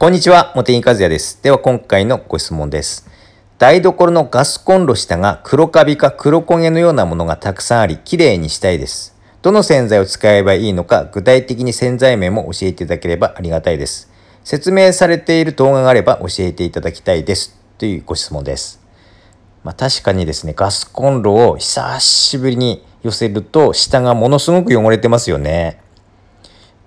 こんにちは、茂木和也です。では今回のご質問です。台所のガスコンロ下が黒カビか黒焦げのようなものがたくさんあり、綺麗にしたいです。どの洗剤を使えばいいのか、具体的に洗剤名も教えていただければありがたいです。説明されている動画があれば教えていただきたいです。というご質問です。まあ確かにですね、ガスコンロを久しぶりに寄せると、下がものすごく汚れてますよね。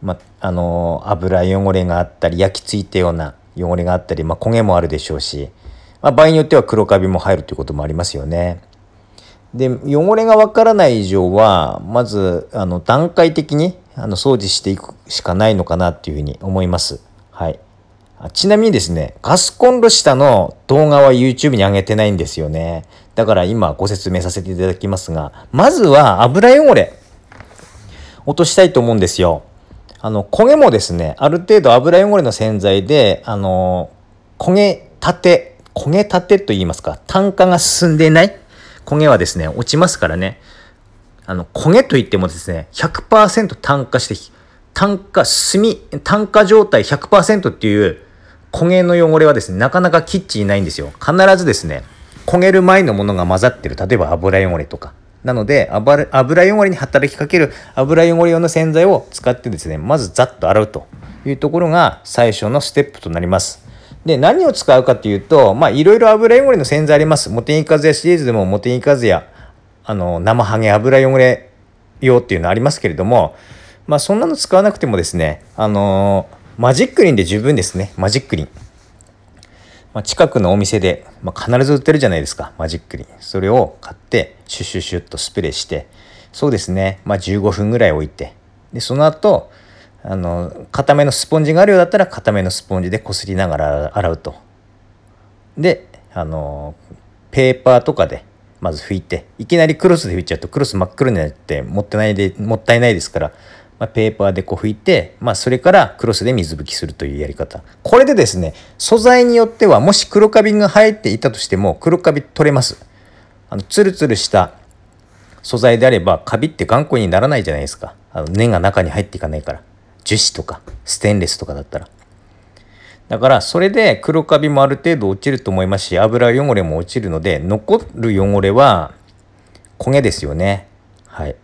まあの油汚れがあったり焼き付いたような汚れがあったり、ま、焦げもあるでしょうし、まあ、場合によっては黒カビも入るということもありますよね。で汚れがわからない以上はまずあの段階的にあの掃除していくしかないのかなっていうふうに思います。はい。ちなみにですね、ガスコンロ下の動画は YouTube に上げてないんですよね。だから今ご説明させていただきますが、まずは油汚れ落としたいと思うんですよ。あの、焦げもですね、ある程度油汚れの洗剤で、あの、焦げたて、焦げたてと言いますか、炭化が進んでいない焦げはですね、落ちますからね。あの、焦げといってもですね、100%炭化して、炭化、炭、炭化状態100%っていう焦げの汚れはですね、なかなかキッチンいないんですよ。必ずですね、焦げる前のものが混ざってる。例えば油汚れとか。なので油汚れに働きかける油汚れ用の洗剤を使ってですねまずざっと洗うというところが最初のステップとなります。で何を使うかというとまあいろいろ油汚れの洗剤あります。モテニカズヤシリーズでもモテニカズヤあの生ハゲ油汚れ用っていうのありますけれどもまあそんなの使わなくてもですねあのマジックリンで十分ですねマジックリン。まあ、近くのお店で、まあ、必ず売ってるじゃないですかマジックリンそれを買ってシュッシュッシュッとスプレーしてそうですね、まあ、15分ぐらい置いて。でその後あの固めのスポンジがあるようだったら固めのスポンジでこすりながら洗うと。であのペーパーとかでまず拭いていきなりクロスで拭いちゃうとクロス真っ黒になってもったいないでもったいないですからまあ、ペーパーでこう拭いて、まあ、それからクロスで水拭きするというやり方。これでですね、素材によっては、もし黒カビが入っていたとしても、黒カビ取れます。あの、ツルツルした素材であれば、カビって頑固にならないじゃないですか。あの根が中に入っていかないから。樹脂とか、ステンレスとかだったら。だから、それで黒カビもある程度落ちると思いますし、油汚れも落ちるので、残る汚れは焦げですよね。はい。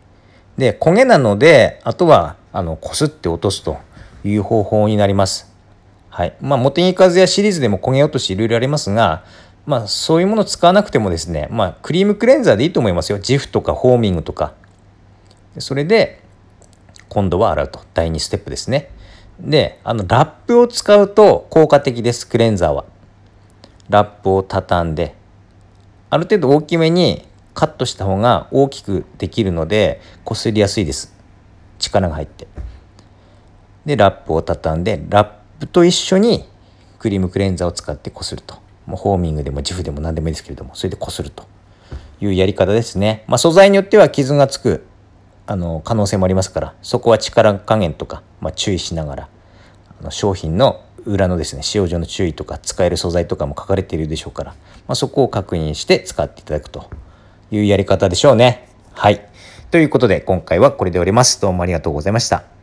で、焦げなので、あとは、あの、こすって落とすという方法になります。はい。まあ、モテニカズやシリーズでも焦げ落としいろいろありますが、まあ、そういうもの使わなくてもですね、まあ、クリームクレンザーでいいと思いますよ。ジフとかホーミングとか。それで、今度は洗うと。第2ステップですね。で、あの、ラップを使うと効果的です、クレンザーは。ラップを畳んで、ある程度大きめにカットした方が大きくできるのでこすりやすいです。力が入って。でラップを畳んでラップと一緒にクリームクレンザーを使ってこすると。もうホーミングでもジフでも何でもいいですけれどもそれでこすると。いうやり方ですね、まあ、素材によっては傷がつくあの可能性もありますからそこは力加減とか、まあ、注意しながらあの商品の裏のですね使用上の注意とか使える素材とかも書かれているでしょうから、まあ、そこを確認して使っていただくと。いうやり方でしょうね。はい。ということで今回はこれで終わります。どうもありがとうございました。